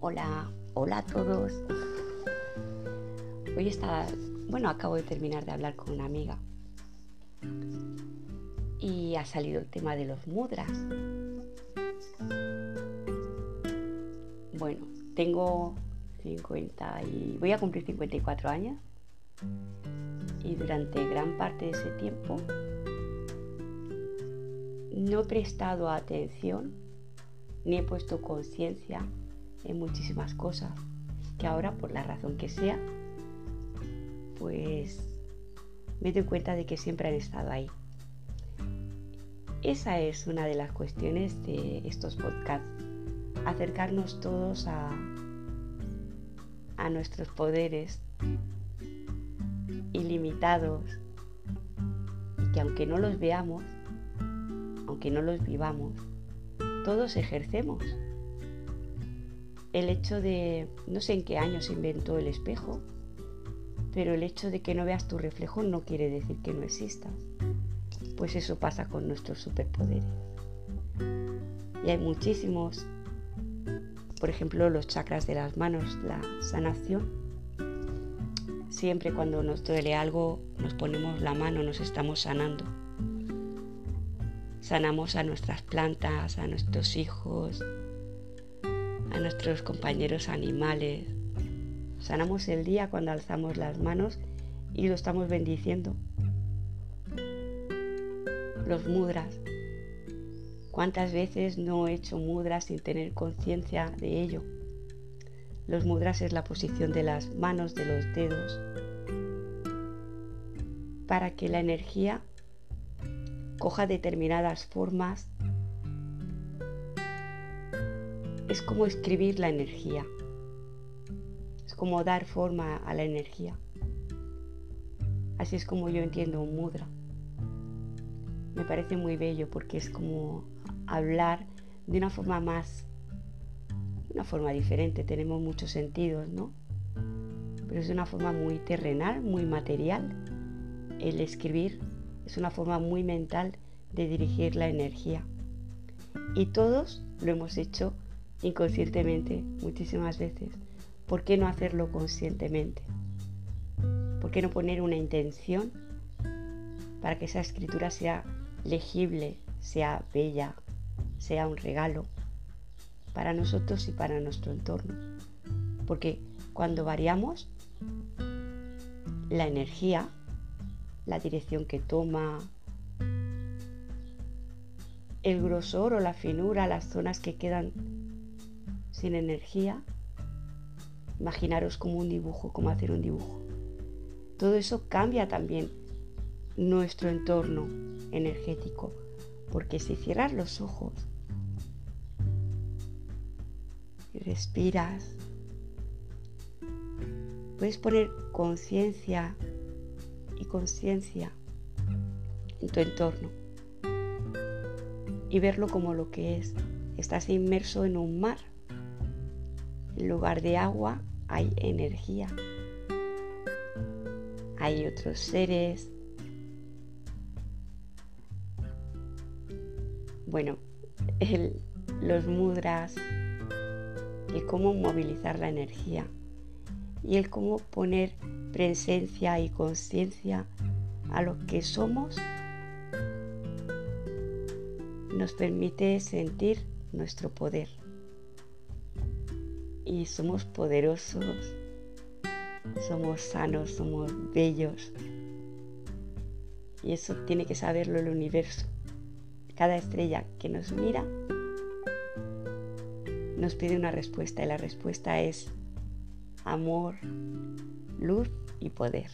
Hola a todos. Hoy está, bueno, acabo de terminar de hablar con una amiga y ha salido el tema de los mudras. Bueno, tengo 50 y voy a cumplir 54 años y durante gran parte de ese tiempo no he prestado atención ni he puesto conciencia en muchísimas cosas que ahora por la razón que sea pues me doy cuenta de que siempre han estado ahí. Esa es una de las cuestiones de estos podcasts, acercarnos todos a, a nuestros poderes ilimitados y que aunque no los veamos, aunque no los vivamos, todos ejercemos. El hecho de, no sé en qué año se inventó el espejo, pero el hecho de que no veas tu reflejo no quiere decir que no existas. Pues eso pasa con nuestros superpoderes. Y hay muchísimos, por ejemplo, los chakras de las manos, la sanación. Siempre cuando nos duele algo, nos ponemos la mano, nos estamos sanando. Sanamos a nuestras plantas, a nuestros hijos, a nuestros compañeros animales. Sanamos el día cuando alzamos las manos y lo estamos bendiciendo. Los mudras. ¿Cuántas veces no he hecho mudras sin tener conciencia de ello? Los mudras es la posición de las manos, de los dedos, para que la energía coja determinadas formas. Es como escribir la energía. Es como dar forma a la energía. Así es como yo entiendo un mudra. Me parece muy bello porque es como hablar de una forma más, una forma diferente. Tenemos muchos sentidos, ¿no? Pero es de una forma muy terrenal, muy material. El escribir es una forma muy mental de dirigir la energía. Y todos lo hemos hecho inconscientemente muchísimas veces. ¿Por qué no hacerlo conscientemente? ¿Por qué no poner una intención para que esa escritura sea legible, sea bella, sea un regalo para nosotros y para nuestro entorno? Porque cuando variamos, la energía la dirección que toma, el grosor o la finura, las zonas que quedan sin energía. Imaginaros como un dibujo, como hacer un dibujo. Todo eso cambia también nuestro entorno energético, porque si cierras los ojos y respiras, puedes poner conciencia y conciencia en tu entorno y verlo como lo que es. Estás inmerso en un mar. En lugar de agua hay energía. Hay otros seres. Bueno, los mudras, y cómo movilizar la energía y el cómo poner presencia y conciencia a lo que somos nos permite sentir nuestro poder. Y somos poderosos, somos sanos, somos bellos. Y eso tiene que saberlo el universo. Cada estrella que nos mira nos pide una respuesta y la respuesta es amor, luz y poder.